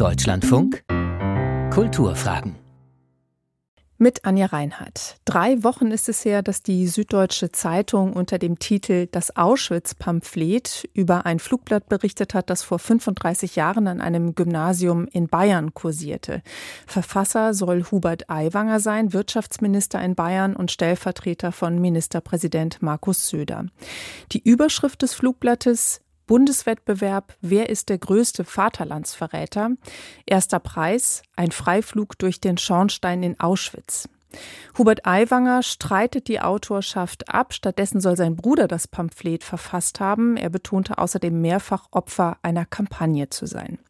Deutschlandfunk Kulturfragen mit Anja Reinhardt. Drei Wochen ist es her, dass die Süddeutsche Zeitung unter dem Titel Das Auschwitz-Pamphlet über ein Flugblatt berichtet hat, das vor 35 Jahren an einem Gymnasium in Bayern kursierte. Verfasser soll Hubert Aiwanger sein, Wirtschaftsminister in Bayern und Stellvertreter von Ministerpräsident Markus Söder. Die Überschrift des Flugblattes Bundeswettbewerb Wer ist der größte Vaterlandsverräter? Erster Preis ein Freiflug durch den Schornstein in Auschwitz. Hubert Aiwanger streitet die Autorschaft ab. Stattdessen soll sein Bruder das Pamphlet verfasst haben. Er betonte außerdem mehrfach Opfer einer Kampagne zu sein.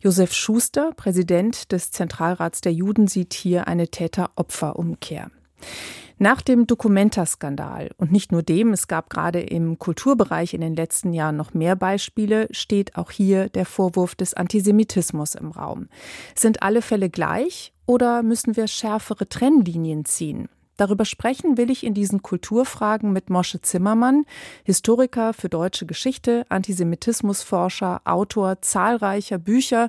Josef Schuster, Präsident des Zentralrats der Juden, sieht hier eine Täter-Opfer-Umkehr. Nach dem Documenta-Skandal und nicht nur dem, es gab gerade im Kulturbereich in den letzten Jahren noch mehr Beispiele, steht auch hier der Vorwurf des Antisemitismus im Raum. Sind alle Fälle gleich oder müssen wir schärfere Trennlinien ziehen? Darüber sprechen will ich in diesen Kulturfragen mit Mosche Zimmermann, Historiker für deutsche Geschichte, Antisemitismusforscher, Autor zahlreicher Bücher.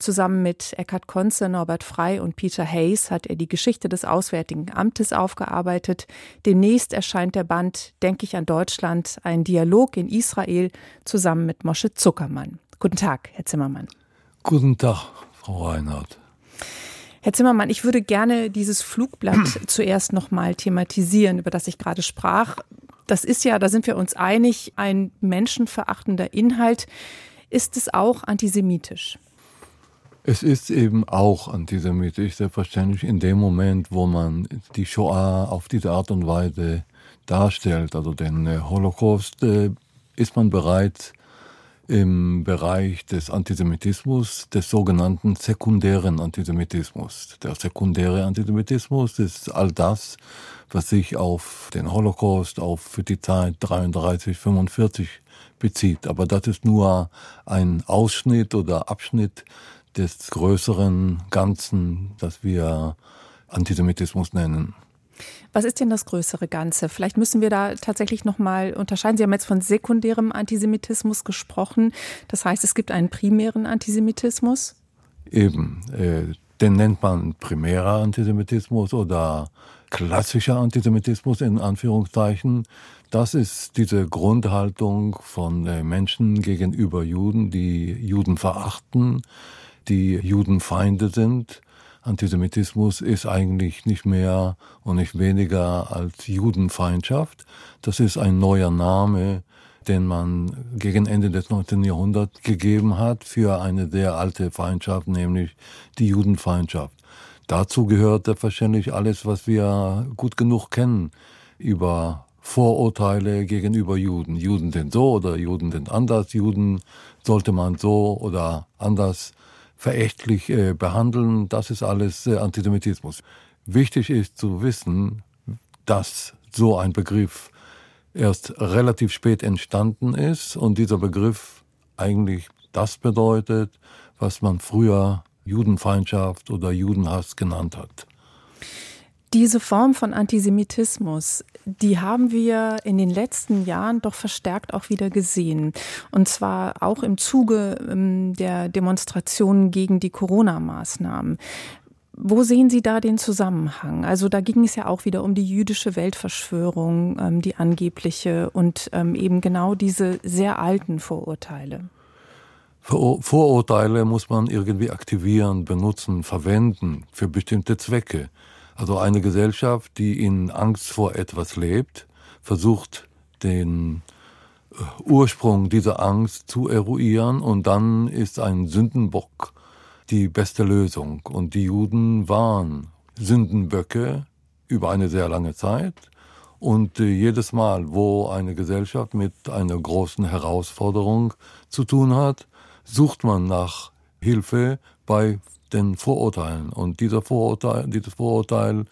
Zusammen mit Eckhard Konze, Norbert Frey und Peter Hayes hat er die Geschichte des Auswärtigen Amtes aufgearbeitet. Demnächst erscheint der Band Denke ich an Deutschland, ein Dialog in Israel zusammen mit Mosche Zuckermann. Guten Tag, Herr Zimmermann. Guten Tag, Frau Reinhardt. Herr Zimmermann, ich würde gerne dieses Flugblatt zuerst nochmal thematisieren, über das ich gerade sprach. Das ist ja, da sind wir uns einig, ein menschenverachtender Inhalt. Ist es auch antisemitisch? Es ist eben auch antisemitisch, selbstverständlich in dem Moment, wo man die Shoah auf diese Art und Weise darstellt, also den äh, Holocaust, äh, ist man bereit, im Bereich des Antisemitismus, des sogenannten sekundären Antisemitismus. Der sekundäre Antisemitismus ist all das, was sich auf den Holocaust, auf die Zeit 33, 45 bezieht. Aber das ist nur ein Ausschnitt oder Abschnitt des größeren Ganzen, das wir Antisemitismus nennen. Was ist denn das größere Ganze? Vielleicht müssen wir da tatsächlich noch mal unterscheiden. Sie haben jetzt von sekundärem Antisemitismus gesprochen. Das heißt, es gibt einen primären Antisemitismus? Eben, äh, den nennt man primärer Antisemitismus oder klassischer Antisemitismus in Anführungszeichen. Das ist diese Grundhaltung von äh, Menschen gegenüber Juden, die Juden verachten, die Judenfeinde sind Antisemitismus ist eigentlich nicht mehr und nicht weniger als Judenfeindschaft. Das ist ein neuer Name, den man gegen Ende des 19. Jahrhunderts gegeben hat für eine sehr alte Feindschaft, nämlich die Judenfeindschaft. Dazu gehört selbstverständlich alles, was wir gut genug kennen über Vorurteile gegenüber Juden. Juden sind so oder Juden sind anders. Juden sollte man so oder anders verächtlich äh, behandeln, das ist alles äh, Antisemitismus. Wichtig ist zu wissen, dass so ein Begriff erst relativ spät entstanden ist und dieser Begriff eigentlich das bedeutet, was man früher Judenfeindschaft oder Judenhass genannt hat. Diese Form von Antisemitismus, die haben wir in den letzten Jahren doch verstärkt auch wieder gesehen. Und zwar auch im Zuge ähm, der Demonstrationen gegen die Corona-Maßnahmen. Wo sehen Sie da den Zusammenhang? Also da ging es ja auch wieder um die jüdische Weltverschwörung, ähm, die angebliche und ähm, eben genau diese sehr alten Vorurteile. Vorurteile muss man irgendwie aktivieren, benutzen, verwenden für bestimmte Zwecke. Also eine Gesellschaft, die in Angst vor etwas lebt, versucht den äh, Ursprung dieser Angst zu eruieren und dann ist ein Sündenbock die beste Lösung. Und die Juden waren Sündenböcke über eine sehr lange Zeit. Und äh, jedes Mal, wo eine Gesellschaft mit einer großen Herausforderung zu tun hat, sucht man nach Hilfe bei den Vorurteilen. Und dieser Vorurteil, dieses Vorurteil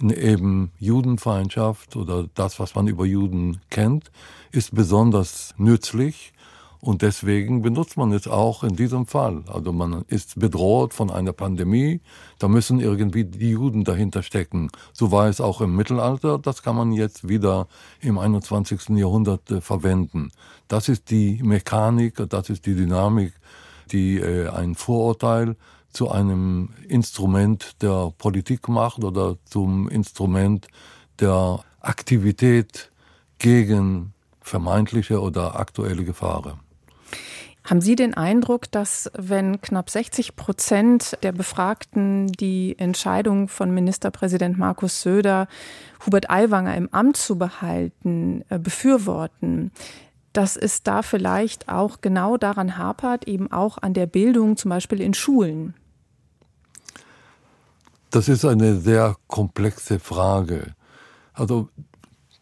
eben Judenfeindschaft oder das, was man über Juden kennt, ist besonders nützlich. Und deswegen benutzt man es auch in diesem Fall. Also man ist bedroht von einer Pandemie, da müssen irgendwie die Juden dahinter stecken. So war es auch im Mittelalter, das kann man jetzt wieder im 21. Jahrhundert äh, verwenden. Das ist die Mechanik, das ist die Dynamik die äh, ein Vorurteil zu einem Instrument der Politik macht oder zum Instrument der Aktivität gegen vermeintliche oder aktuelle Gefahren. Haben Sie den Eindruck, dass wenn knapp 60 Prozent der Befragten die Entscheidung von Ministerpräsident Markus Söder, Hubert Aiwanger im Amt zu behalten, äh, befürworten, dass es da vielleicht auch genau daran hapert, eben auch an der Bildung, zum Beispiel in Schulen? Das ist eine sehr komplexe Frage. Also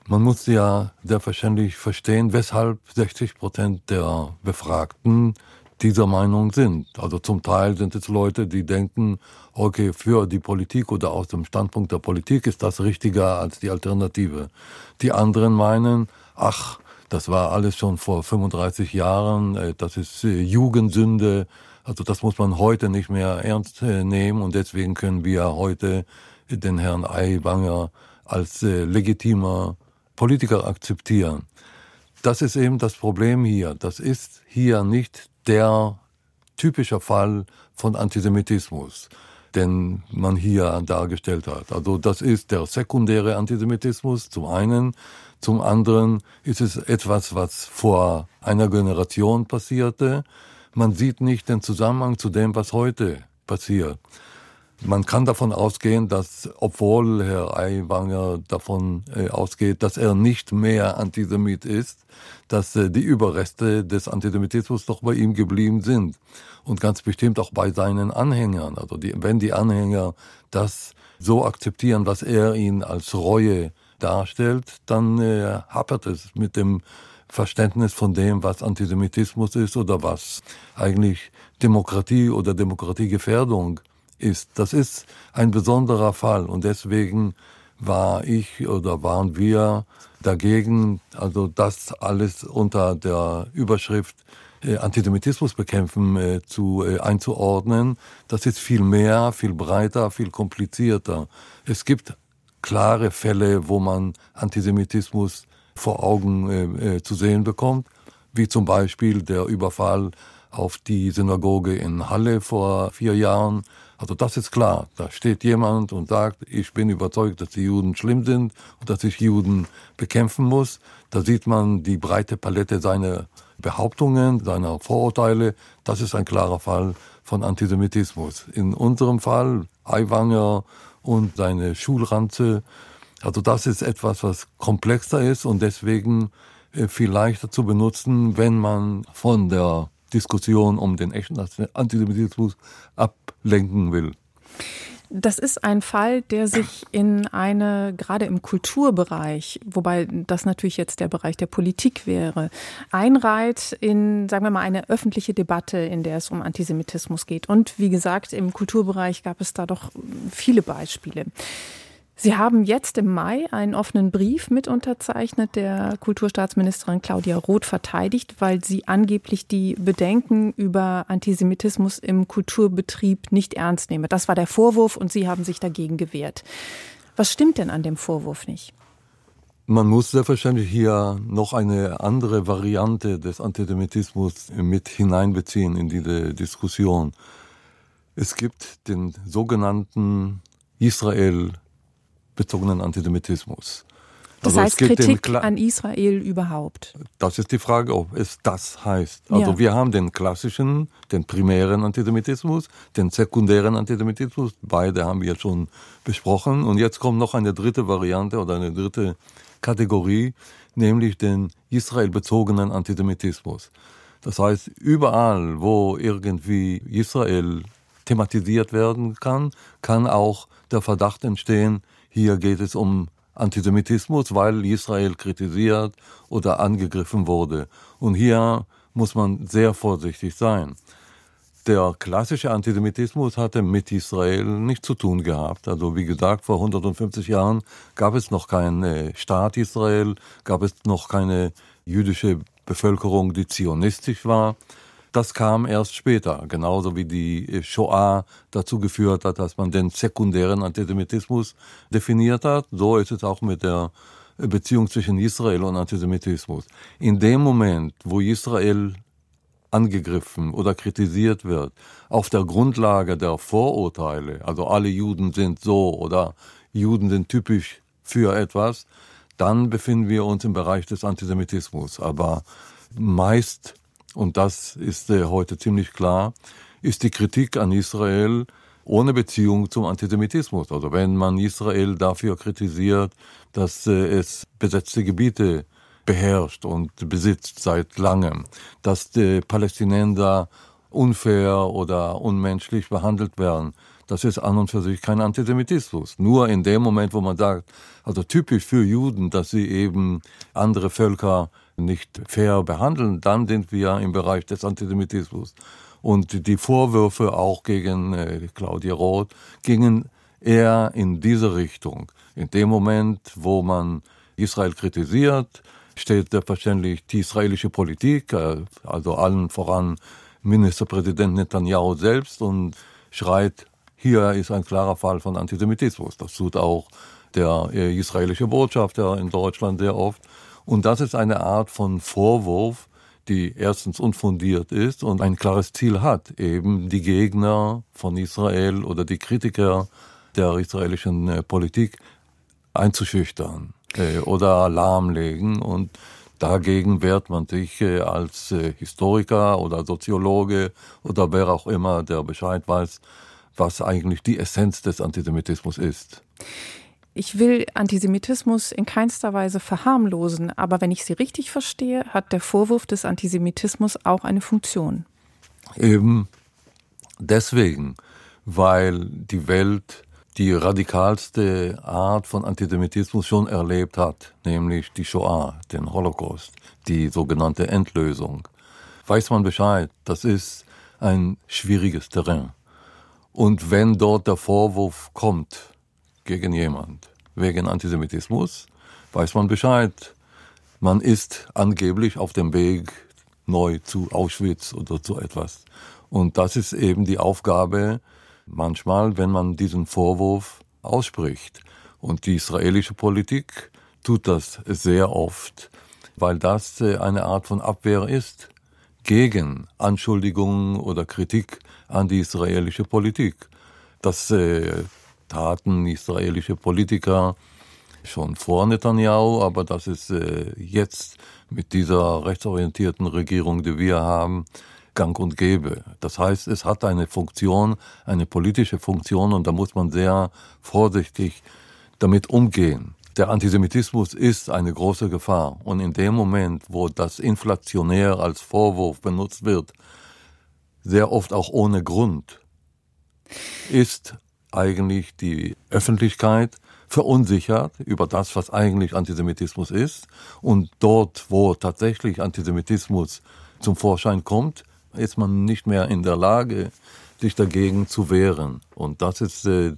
man muss ja sehr verständlich verstehen, weshalb 60 Prozent der Befragten dieser Meinung sind. Also zum Teil sind es Leute, die denken, okay, für die Politik oder aus dem Standpunkt der Politik ist das richtiger als die Alternative. Die anderen meinen, ach, das war alles schon vor 35 Jahren, äh, das ist äh, Jugendsünde, also das muss man heute nicht mehr ernst äh, nehmen und deswegen können wir heute den Herrn Aiwanger als legitimer Politiker akzeptieren. Das ist eben das Problem hier. Das ist hier nicht der typische Fall von Antisemitismus, den man hier dargestellt hat. Also das ist der sekundäre Antisemitismus zum einen. Zum anderen ist es etwas, was vor einer Generation passierte. Man sieht nicht den Zusammenhang zu dem, was heute passiert. Man kann davon ausgehen, dass, obwohl Herr Aiwanger davon äh, ausgeht, dass er nicht mehr Antisemit ist, dass äh, die Überreste des Antisemitismus doch bei ihm geblieben sind. Und ganz bestimmt auch bei seinen Anhängern. Also die, wenn die Anhänger das so akzeptieren, was er ihnen als Reue darstellt, dann äh, hapert es mit dem Verständnis von dem, was Antisemitismus ist oder was eigentlich Demokratie oder Demokratiegefährdung ist. Das ist ein besonderer Fall und deswegen war ich oder waren wir dagegen, also das alles unter der Überschrift äh, Antisemitismus bekämpfen äh, zu äh, einzuordnen. Das ist viel mehr, viel breiter, viel komplizierter. Es gibt klare Fälle, wo man Antisemitismus vor Augen äh, äh, zu sehen bekommt, wie zum Beispiel der Überfall auf die Synagoge in Halle vor vier Jahren, also das ist klar. Da steht jemand und sagt, ich bin überzeugt, dass die Juden schlimm sind und dass ich Juden bekämpfen muss. Da sieht man die breite Palette seiner Behauptungen, seiner Vorurteile. Das ist ein klarer Fall von Antisemitismus. In unserem Fall Aiwanger und seine Schulranze. Also das ist etwas, was komplexer ist und deswegen äh, viel leichter zu benutzen, wenn man von der Diskussion um den echten Antisemitismus ablenken will. Das ist ein Fall, der sich in eine, gerade im Kulturbereich, wobei das natürlich jetzt der Bereich der Politik wäre, einreiht in, sagen wir mal, eine öffentliche Debatte, in der es um Antisemitismus geht. Und wie gesagt, im Kulturbereich gab es da doch viele Beispiele. Sie haben jetzt im Mai einen offenen Brief mit unterzeichnet, der Kulturstaatsministerin Claudia Roth verteidigt, weil sie angeblich die Bedenken über Antisemitismus im Kulturbetrieb nicht ernst nehme. Das war der Vorwurf und Sie haben sich dagegen gewehrt. Was stimmt denn an dem Vorwurf nicht? Man muss selbstverständlich hier noch eine andere Variante des Antisemitismus mit hineinbeziehen in diese Diskussion. Es gibt den sogenannten Israel bezogenen Antisemitismus. Das also heißt Kritik an Israel überhaupt. Das ist die Frage, ob es das heißt. Also ja. wir haben den klassischen, den primären Antisemitismus, den sekundären Antisemitismus. Beide haben wir schon besprochen. Und jetzt kommt noch eine dritte Variante oder eine dritte Kategorie, nämlich den israelbezogenen Antisemitismus. Das heißt, überall, wo irgendwie Israel thematisiert werden kann, kann auch der Verdacht entstehen, hier geht es um Antisemitismus, weil Israel kritisiert oder angegriffen wurde. Und hier muss man sehr vorsichtig sein. Der klassische Antisemitismus hatte mit Israel nichts zu tun gehabt. Also wie gesagt, vor 150 Jahren gab es noch keinen äh, Staat Israel, gab es noch keine jüdische Bevölkerung, die zionistisch war. Das kam erst später, genauso wie die Shoah dazu geführt hat, dass man den sekundären Antisemitismus definiert hat. So ist es auch mit der Beziehung zwischen Israel und Antisemitismus. In dem Moment, wo Israel angegriffen oder kritisiert wird, auf der Grundlage der Vorurteile, also alle Juden sind so oder Juden sind typisch für etwas, dann befinden wir uns im Bereich des Antisemitismus. Aber meist, und das ist äh, heute ziemlich klar, ist die Kritik an Israel ohne Beziehung zum Antisemitismus. Also wenn man Israel dafür kritisiert, dass äh, es besetzte Gebiete beherrscht und besitzt seit langem, dass die Palästinenser unfair oder unmenschlich behandelt werden, das ist an und für sich kein Antisemitismus. Nur in dem Moment, wo man sagt, also typisch für Juden, dass sie eben andere Völker nicht fair behandeln, dann sind wir im Bereich des Antisemitismus. Und die Vorwürfe auch gegen äh, Claudia Roth gingen eher in diese Richtung. In dem Moment, wo man Israel kritisiert, steht selbstverständlich die israelische Politik, äh, also allen voran Ministerpräsident Netanyahu selbst und schreit, hier ist ein klarer Fall von Antisemitismus. Das tut auch der äh, israelische Botschafter in Deutschland sehr oft. Und das ist eine Art von Vorwurf, die erstens unfundiert ist und ein klares Ziel hat, eben die Gegner von Israel oder die Kritiker der israelischen äh, Politik einzuschüchtern äh, oder lahmlegen und dagegen wehrt man sich äh, als Historiker oder Soziologe oder wer auch immer, der Bescheid weiß, was eigentlich die Essenz des Antisemitismus ist. Ich will Antisemitismus in keinster Weise verharmlosen, aber wenn ich Sie richtig verstehe, hat der Vorwurf des Antisemitismus auch eine Funktion. Eben deswegen, weil die Welt die radikalste Art von Antisemitismus schon erlebt hat, nämlich die Shoah, den Holocaust, die sogenannte Endlösung. Weiß man Bescheid, das ist ein schwieriges Terrain. Und wenn dort der Vorwurf kommt, gegen jemand wegen Antisemitismus, weiß man Bescheid. Man ist angeblich auf dem Weg neu zu Auschwitz oder zu etwas. Und das ist eben die Aufgabe manchmal, wenn man diesen Vorwurf ausspricht. Und die israelische Politik tut das sehr oft, weil das äh, eine Art von Abwehr ist gegen Anschuldigungen oder Kritik an die israelische Politik. Das äh, taten israelische Politiker schon vor Netanyahu, aber das ist äh, jetzt mit dieser rechtsorientierten Regierung, die wir haben, gang und gäbe. Das heißt, es hat eine Funktion, eine politische Funktion und da muss man sehr vorsichtig damit umgehen. Der Antisemitismus ist eine große Gefahr und in dem Moment, wo das inflationär als Vorwurf benutzt wird, sehr oft auch ohne Grund, ist eigentlich die Öffentlichkeit verunsichert über das, was eigentlich Antisemitismus ist. Und dort, wo tatsächlich Antisemitismus zum Vorschein kommt, ist man nicht mehr in der Lage, sich dagegen zu wehren. Und das ist äh,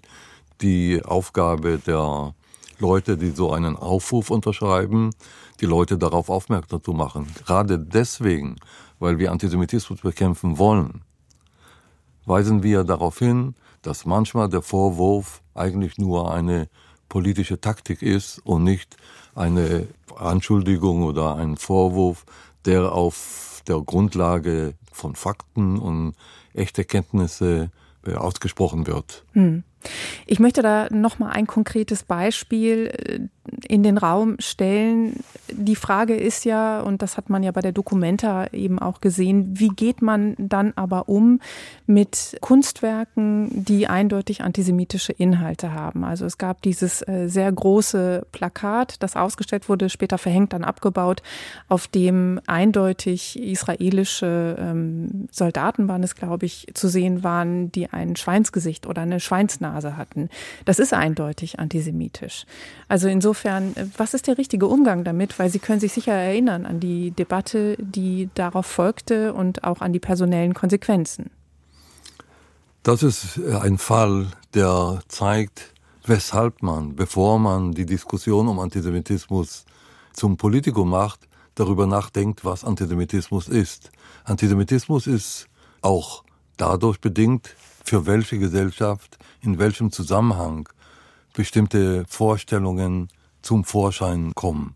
die Aufgabe der Leute, die so einen Aufruf unterschreiben, die Leute darauf aufmerksam zu machen. Gerade deswegen, weil wir Antisemitismus bekämpfen wollen, weisen wir darauf hin, dass manchmal der Vorwurf eigentlich nur eine politische Taktik ist und nicht eine Anschuldigung oder ein Vorwurf, der auf der Grundlage von Fakten und echte Kenntnisse äh, ausgesprochen wird. Hm. Ich möchte da noch mal ein konkretes Beispiel äh, in den Raum stellen. Die Frage ist ja, und das hat man ja bei der Documenta eben auch gesehen, wie geht man dann aber um mit Kunstwerken, die eindeutig antisemitische Inhalte haben? Also es gab dieses äh, sehr große Plakat, das ausgestellt wurde, später verhängt, dann abgebaut, auf dem eindeutig israelische ähm, Soldaten waren es, glaube ich, zu sehen waren, die ein Schweinsgesicht oder eine Schweinsnase hatten. Das ist eindeutig antisemitisch. Also insofern, was ist der richtige Umgang damit? Weil Sie können sich sicher erinnern an die Debatte, die darauf folgte und auch an die personellen Konsequenzen. Das ist ein Fall, der zeigt, weshalb man, bevor man die Diskussion um Antisemitismus zum Politikum macht, darüber nachdenkt, was Antisemitismus ist. Antisemitismus ist auch dadurch bedingt, für welche Gesellschaft, in welchem Zusammenhang bestimmte Vorstellungen zum Vorschein kommen.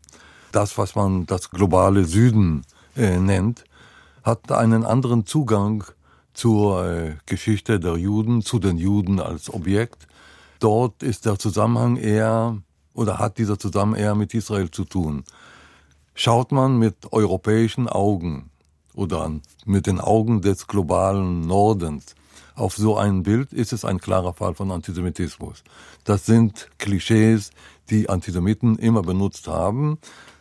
Das, was man das globale Süden äh, nennt, hat einen anderen Zugang zur äh, Geschichte der Juden, zu den Juden als Objekt. Dort ist der Zusammenhang eher oder hat dieser Zusammenhang eher mit Israel zu tun. Schaut man mit europäischen Augen oder mit den Augen des globalen Nordens auf so ein Bild, ist es ein klarer Fall von Antisemitismus. Das sind Klischees, die Antisemiten immer benutzt haben.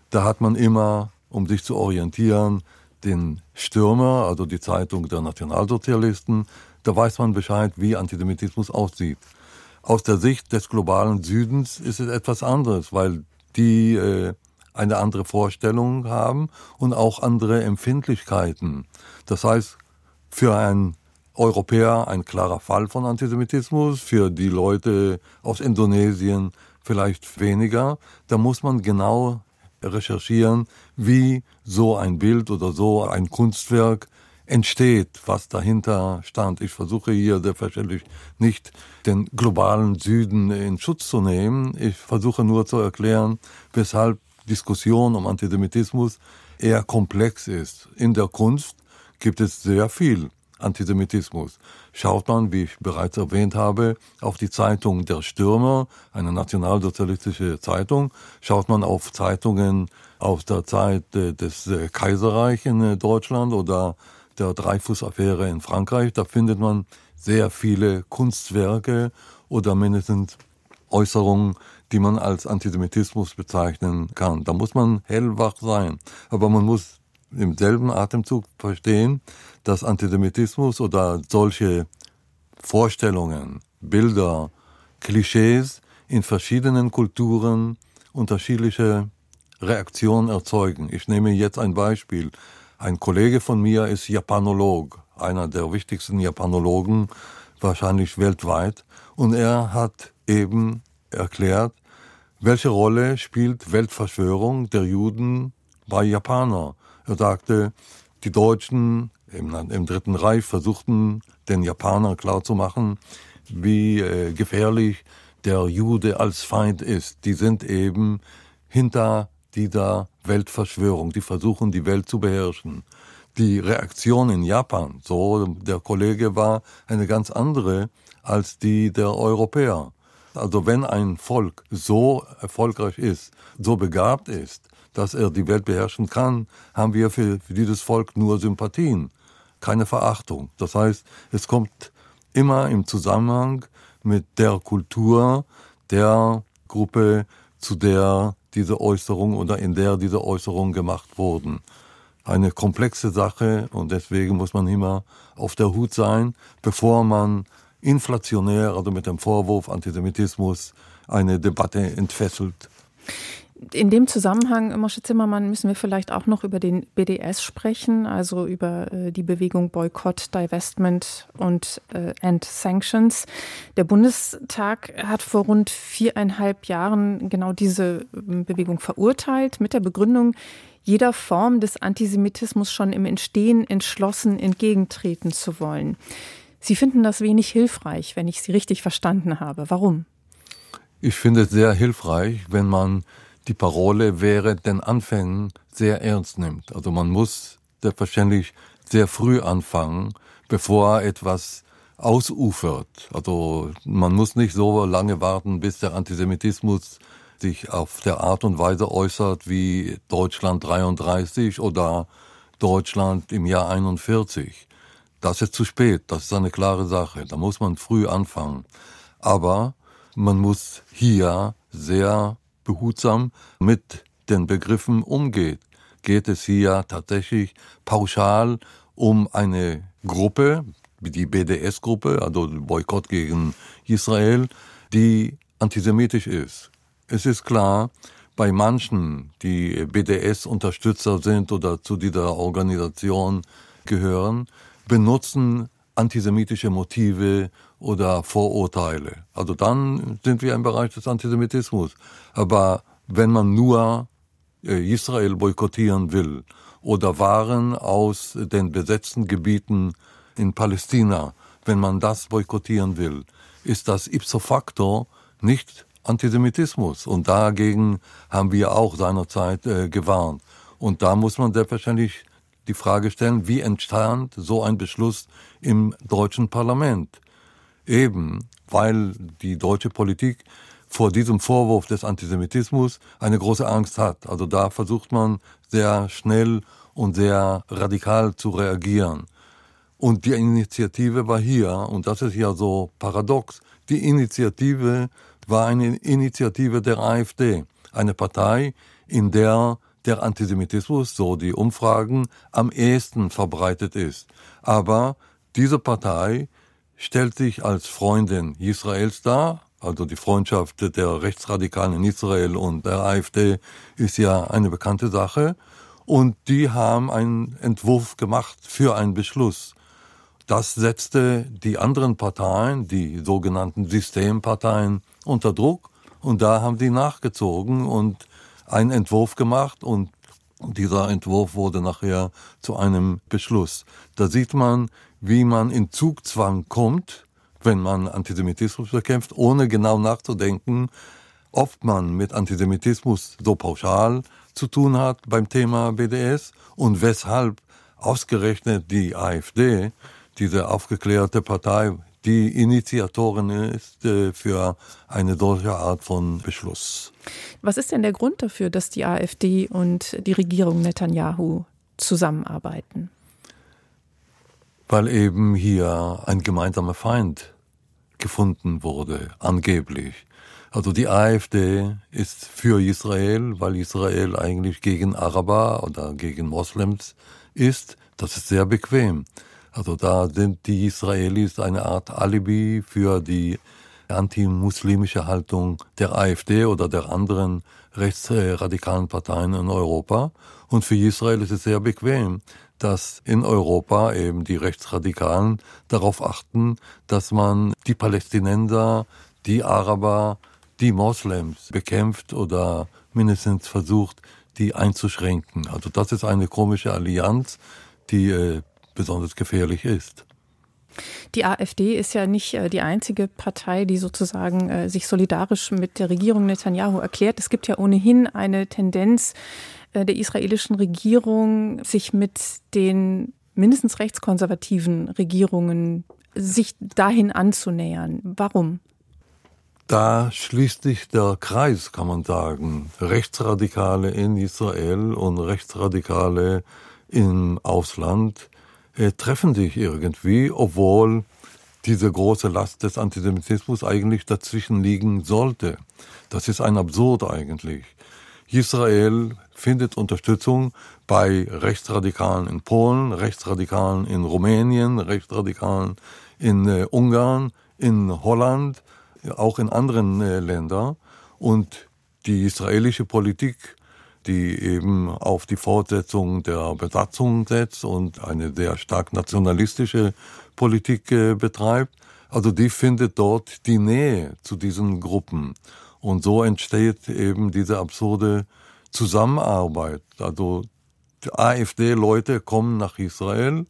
Da hat man immer, um sich zu orientieren, den Stürmer, also die Zeitung der Nationalsozialisten. Da weiß man Bescheid, wie Antisemitismus aussieht. Aus der Sicht des globalen Südens ist es etwas anderes, weil die äh, eine andere Vorstellung haben und auch andere Empfindlichkeiten. Das heißt, für einen Europäer ein klarer Fall von Antisemitismus, für die Leute aus Indonesien vielleicht weniger. Da muss man genau recherchieren, wie so ein Bild oder so ein Kunstwerk entsteht, was dahinter stand. Ich versuche hier selbstverständlich nicht den globalen Süden in Schutz zu nehmen. Ich versuche nur zu erklären, weshalb Diskussion um Antisemitismus eher komplex ist. In der Kunst gibt es sehr viel Antisemitismus. Schaut man, wie ich bereits erwähnt habe, auf die Zeitung Der Stürmer, eine nationalsozialistische Zeitung, schaut man auf Zeitungen aus der Zeit des äh, Kaiserreichs in äh, Deutschland oder der Dreyfus-Affäre in Frankreich, da findet man sehr viele Kunstwerke oder mindestens Äußerungen, die man als Antisemitismus bezeichnen kann. Da muss man hellwach sein. Aber man muss im selben Atemzug verstehen, dass Antisemitismus oder solche Vorstellungen, Bilder, Klischees in verschiedenen Kulturen unterschiedliche Reaktionen erzeugen. Ich nehme jetzt ein Beispiel. Ein Kollege von mir ist Japanolog, einer der wichtigsten Japanologen wahrscheinlich weltweit. Und er hat eben erklärt, welche Rolle spielt Weltverschwörung der Juden bei Japaner. Er sagte, die Deutschen im, im Dritten Reich versuchten den Japanern klarzumachen, wie äh, gefährlich der Jude als Feind ist. Die sind eben hinter dieser Weltverschwörung. Die versuchen, die Welt zu beherrschen. Die Reaktion in Japan, so der Kollege war eine ganz andere als die der Europäer. Also wenn ein Volk so erfolgreich ist, so begabt ist, dass er die Welt beherrschen kann, haben wir für, für dieses Volk nur Sympathien, keine Verachtung. Das heißt, es kommt immer im Zusammenhang mit der Kultur der Gruppe, zu der diese Äußerung oder in der diese Äußerungen gemacht wurden. Eine komplexe Sache und deswegen muss man immer auf der Hut sein, bevor man inflationär, also mit dem Vorwurf Antisemitismus, eine Debatte entfesselt. In dem Zusammenhang, Mosche Zimmermann, müssen wir vielleicht auch noch über den BDS sprechen, also über äh, die Bewegung Boykott, Divestment und äh, End Sanctions. Der Bundestag hat vor rund viereinhalb Jahren genau diese ähm, Bewegung verurteilt mit der Begründung, jeder Form des Antisemitismus schon im Entstehen entschlossen entgegentreten zu wollen. Sie finden das wenig hilfreich, wenn ich Sie richtig verstanden habe. Warum? Ich finde es sehr hilfreich, wenn man die Parole während den Anfängen sehr ernst nimmt. Also man muss selbstverständlich sehr früh anfangen, bevor etwas ausufert. Also man muss nicht so lange warten, bis der Antisemitismus sich auf der Art und Weise äußert wie Deutschland 33 oder Deutschland im Jahr 41. Das ist zu spät, das ist eine klare Sache. Da muss man früh anfangen. Aber man muss hier sehr behutsam mit den Begriffen umgeht. Geht es hier tatsächlich pauschal um eine Gruppe, die BDS-Gruppe, also Boykott gegen Israel, die antisemitisch ist. Es ist klar, bei manchen, die BDS-Unterstützer sind oder zu dieser Organisation gehören, benutzen antisemitische Motive oder Vorurteile. Also dann sind wir im Bereich des Antisemitismus. Aber wenn man nur äh, Israel boykottieren will oder Waren aus den besetzten Gebieten in Palästina, wenn man das boykottieren will, ist das ipso facto nicht Antisemitismus. Und dagegen haben wir auch seinerzeit äh, gewarnt. Und da muss man selbstverständlich die Frage stellen, wie entstand so ein Beschluss im deutschen Parlament? Eben, weil die deutsche Politik vor diesem Vorwurf des Antisemitismus eine große Angst hat. Also da versucht man sehr schnell und sehr radikal zu reagieren. Und die Initiative war hier, und das ist ja so paradox, die Initiative war eine Initiative der AfD, eine Partei, in der der Antisemitismus, so die Umfragen, am ehesten verbreitet ist. Aber diese Partei stellt sich als Freundin Israels dar, also die Freundschaft der Rechtsradikalen in Israel und der AfD ist ja eine bekannte Sache. Und die haben einen Entwurf gemacht für einen Beschluss. Das setzte die anderen Parteien, die sogenannten Systemparteien, unter Druck. Und da haben die nachgezogen und einen Entwurf gemacht und dieser Entwurf wurde nachher zu einem Beschluss. Da sieht man, wie man in Zugzwang kommt, wenn man Antisemitismus bekämpft, ohne genau nachzudenken, ob man mit Antisemitismus so pauschal zu tun hat beim Thema BDS und weshalb ausgerechnet die AfD, diese aufgeklärte Partei, die Initiatorin ist äh, für eine solche Art von Beschluss. Was ist denn der Grund dafür, dass die AfD und die Regierung Netanyahu zusammenarbeiten? Weil eben hier ein gemeinsamer Feind gefunden wurde, angeblich. Also die AfD ist für Israel, weil Israel eigentlich gegen Araber oder gegen Moslems ist. Das ist sehr bequem. Also da sind die Israelis eine Art Alibi für die antimuslimische Haltung der AfD oder der anderen rechtsradikalen Parteien in Europa. Und für Israel ist es sehr bequem, dass in Europa eben die Rechtsradikalen darauf achten, dass man die Palästinenser, die Araber, die Moslems bekämpft oder mindestens versucht, die einzuschränken. Also das ist eine komische Allianz, die äh, besonders gefährlich ist. Die AfD ist ja nicht äh, die einzige Partei, die sozusagen äh, sich solidarisch mit der Regierung Netanyahu erklärt. Es gibt ja ohnehin eine Tendenz der israelischen Regierung, sich mit den mindestens rechtskonservativen Regierungen sich dahin anzunähern. Warum? Da schließt sich der Kreis, kann man sagen. Rechtsradikale in Israel und Rechtsradikale im Ausland äh, treffen sich irgendwie, obwohl diese große Last des Antisemitismus eigentlich dazwischen liegen sollte. Das ist ein Absurd eigentlich. Israel findet Unterstützung bei Rechtsradikalen in Polen, Rechtsradikalen in Rumänien, Rechtsradikalen in äh, Ungarn, in Holland, auch in anderen äh, Ländern. Und die israelische Politik die eben auf die Fortsetzung der Besatzung setzt und eine sehr stark nationalistische Politik äh, betreibt. Also die findet dort die Nähe zu diesen Gruppen. Und so entsteht eben diese absurde Zusammenarbeit. Also AfD-Leute kommen nach Israel,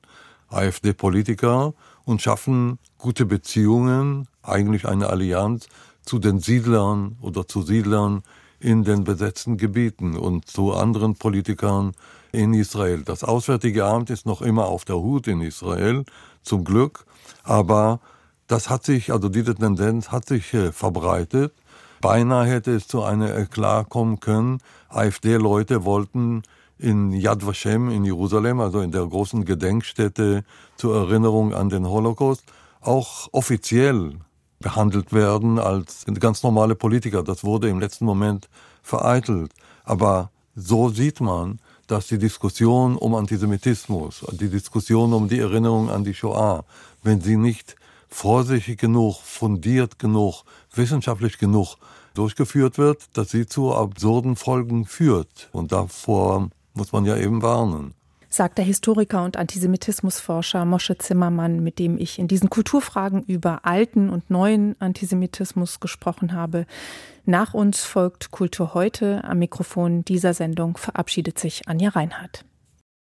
AfD-Politiker und schaffen gute Beziehungen, eigentlich eine Allianz zu den Siedlern oder zu Siedlern in den besetzten Gebieten und zu anderen Politikern in Israel. Das Auswärtige Amt ist noch immer auf der Hut in Israel, zum Glück, aber das hat sich, also diese Tendenz hat sich äh, verbreitet. Beinahe hätte es zu einer Eklat kommen können. AfD-Leute wollten in Yad Vashem in Jerusalem, also in der großen Gedenkstätte zur Erinnerung an den Holocaust, auch offiziell behandelt werden als ganz normale Politiker. Das wurde im letzten Moment vereitelt. Aber so sieht man, dass die Diskussion um Antisemitismus, die Diskussion um die Erinnerung an die Shoah, wenn sie nicht vorsichtig genug, fundiert genug, wissenschaftlich genug durchgeführt wird, dass sie zu absurden Folgen führt. Und davor muss man ja eben warnen sagt der Historiker und Antisemitismusforscher Mosche Zimmermann, mit dem ich in diesen Kulturfragen über alten und neuen Antisemitismus gesprochen habe. Nach uns folgt Kultur heute. Am Mikrofon dieser Sendung verabschiedet sich Anja Reinhardt.